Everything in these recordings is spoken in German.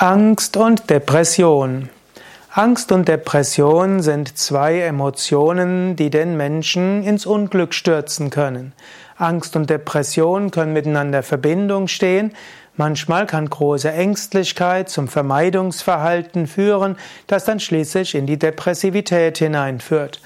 Angst und Depression. Angst und Depression sind zwei Emotionen, die den Menschen ins Unglück stürzen können. Angst und Depression können miteinander Verbindung stehen. Manchmal kann große Ängstlichkeit zum Vermeidungsverhalten führen, das dann schließlich in die Depressivität hineinführt.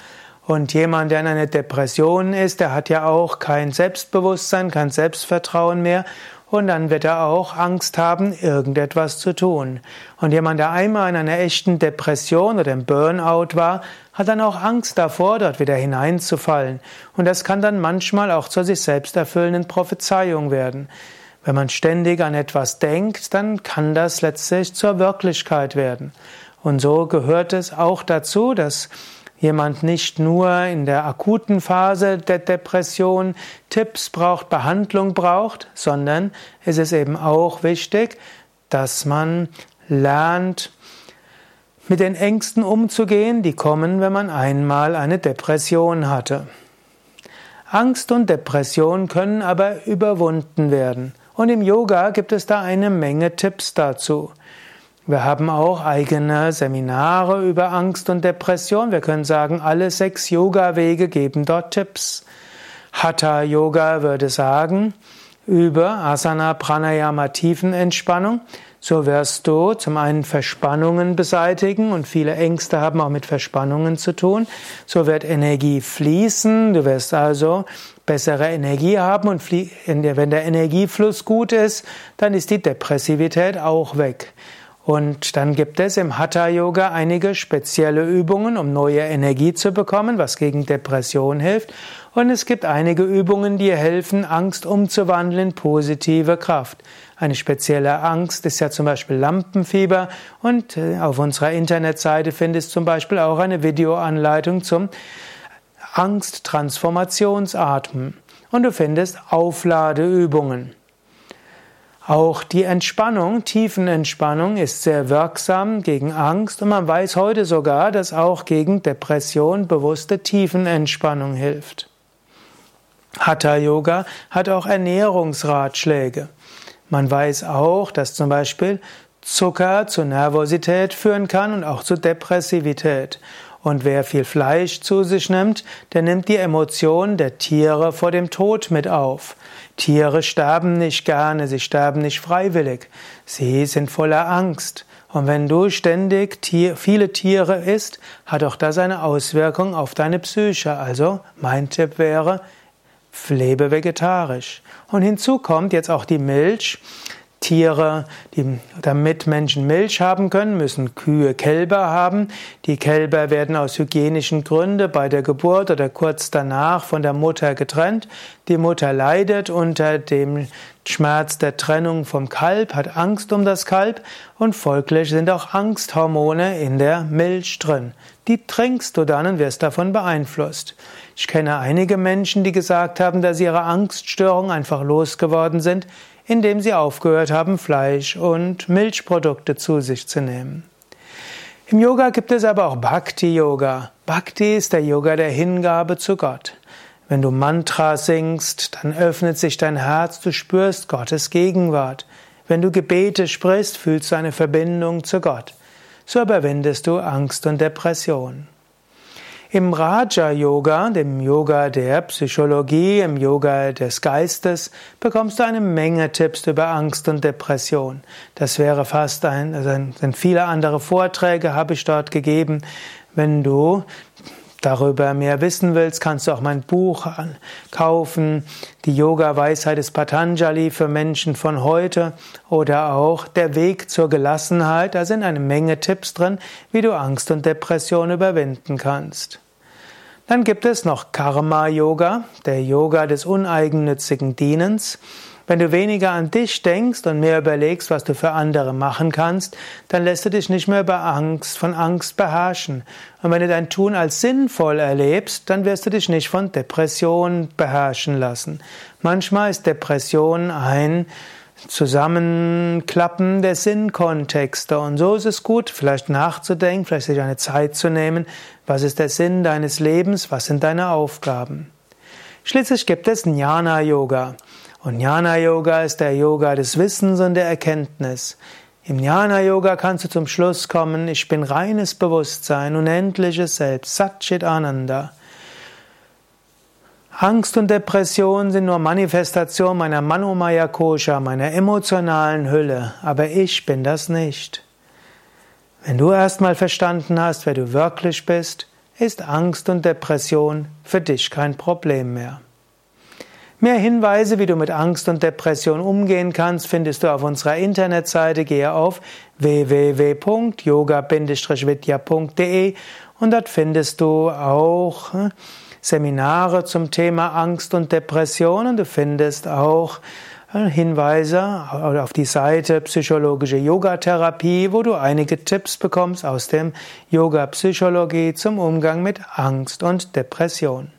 Und jemand, der in einer Depression ist, der hat ja auch kein Selbstbewusstsein, kein Selbstvertrauen mehr und dann wird er auch Angst haben, irgendetwas zu tun. Und jemand, der einmal in einer echten Depression oder im Burnout war, hat dann auch Angst davor, dort wieder hineinzufallen. Und das kann dann manchmal auch zur sich selbst erfüllenden Prophezeiung werden. Wenn man ständig an etwas denkt, dann kann das letztlich zur Wirklichkeit werden. Und so gehört es auch dazu, dass jemand nicht nur in der akuten Phase der Depression Tipps braucht, Behandlung braucht, sondern es ist eben auch wichtig, dass man lernt, mit den Ängsten umzugehen, die kommen, wenn man einmal eine Depression hatte. Angst und Depression können aber überwunden werden. Und im Yoga gibt es da eine Menge Tipps dazu. Wir haben auch eigene Seminare über Angst und Depression. Wir können sagen, alle sechs Yoga-Wege geben dort Tipps. Hatha Yoga würde sagen, über Asana, Pranayama, Tiefenentspannung. So wirst du zum einen Verspannungen beseitigen und viele Ängste haben auch mit Verspannungen zu tun. So wird Energie fließen. Du wirst also bessere Energie haben und wenn der Energiefluss gut ist, dann ist die Depressivität auch weg. Und dann gibt es im Hatha Yoga einige spezielle Übungen, um neue Energie zu bekommen, was gegen Depression hilft. Und es gibt einige Übungen, die helfen, Angst umzuwandeln in positive Kraft. Eine spezielle Angst ist ja zum Beispiel Lampenfieber und äh, auf unserer Internetseite findest du zum Beispiel auch eine Videoanleitung zum Angsttransformationsatmen. Und du findest Aufladeübungen. Auch die Entspannung, Tiefenentspannung ist sehr wirksam gegen Angst und man weiß heute sogar, dass auch gegen Depression bewusste Tiefenentspannung hilft. Hatha Yoga hat auch Ernährungsratschläge. Man weiß auch, dass zum Beispiel Zucker zu Nervosität führen kann und auch zu Depressivität. Und wer viel Fleisch zu sich nimmt, der nimmt die Emotionen der Tiere vor dem Tod mit auf. Tiere sterben nicht gerne, sie sterben nicht freiwillig. Sie sind voller Angst. Und wenn du ständig viele Tiere isst, hat auch das eine Auswirkung auf deine Psyche. Also mein Tipp wäre, lebe vegetarisch. Und hinzu kommt jetzt auch die Milch. Tiere, die, damit Menschen Milch haben können, müssen Kühe Kälber haben. Die Kälber werden aus hygienischen Gründen bei der Geburt oder kurz danach von der Mutter getrennt. Die Mutter leidet unter dem Schmerz der Trennung vom Kalb, hat Angst um das Kalb und folglich sind auch Angsthormone in der Milch drin. Die trinkst du dann und wirst davon beeinflusst. Ich kenne einige Menschen, die gesagt haben, dass ihre Angststörungen einfach losgeworden sind, indem sie aufgehört haben, Fleisch und Milchprodukte zu sich zu nehmen. Im Yoga gibt es aber auch Bhakti Yoga. Bhakti ist der Yoga der Hingabe zu Gott. Wenn du Mantra singst, dann öffnet sich dein Herz, du spürst Gottes Gegenwart. Wenn du Gebete sprichst, fühlst du eine Verbindung zu Gott. So überwindest du Angst und Depression. Im Raja Yoga, dem Yoga der Psychologie, im Yoga des Geistes, bekommst du eine Menge Tipps über Angst und Depression. Das wäre fast ein, also sind viele andere Vorträge habe ich dort gegeben. Wenn du darüber mehr wissen willst, kannst du auch mein Buch kaufen, die Yoga-Weisheit des Patanjali für Menschen von heute oder auch der Weg zur Gelassenheit. Da sind eine Menge Tipps drin, wie du Angst und Depression überwinden kannst. Dann gibt es noch Karma Yoga, der Yoga des uneigennützigen Dienens. Wenn du weniger an dich denkst und mehr überlegst, was du für andere machen kannst, dann lässt du dich nicht mehr über Angst, von Angst beherrschen. Und wenn du dein Tun als sinnvoll erlebst, dann wirst du dich nicht von Depression beherrschen lassen. Manchmal ist Depression ein Zusammenklappen der Sinnkontexte. Und so ist es gut, vielleicht nachzudenken, vielleicht sich eine Zeit zu nehmen. Was ist der Sinn deines Lebens? Was sind deine Aufgaben? Schließlich gibt es Jnana Yoga. Und Jnana Yoga ist der Yoga des Wissens und der Erkenntnis. Im Jnana-Yoga kannst du zum Schluss kommen, ich bin reines Bewusstsein, unendliches Selbst, Satchit Ananda. Angst und Depression sind nur Manifestation meiner Manomaya Kosha, meiner emotionalen Hülle, aber ich bin das nicht. Wenn du erstmal verstanden hast, wer du wirklich bist, ist Angst und Depression für dich kein Problem mehr. Mehr Hinweise, wie du mit Angst und Depression umgehen kannst, findest du auf unserer Internetseite. Gehe auf www.yoga-vidya.de und dort findest du auch hm, Seminare zum Thema Angst und Depression und du findest auch hm, Hinweise auf die Seite Psychologische Yogatherapie, wo du einige Tipps bekommst aus dem Yoga Psychologie zum Umgang mit Angst und Depression.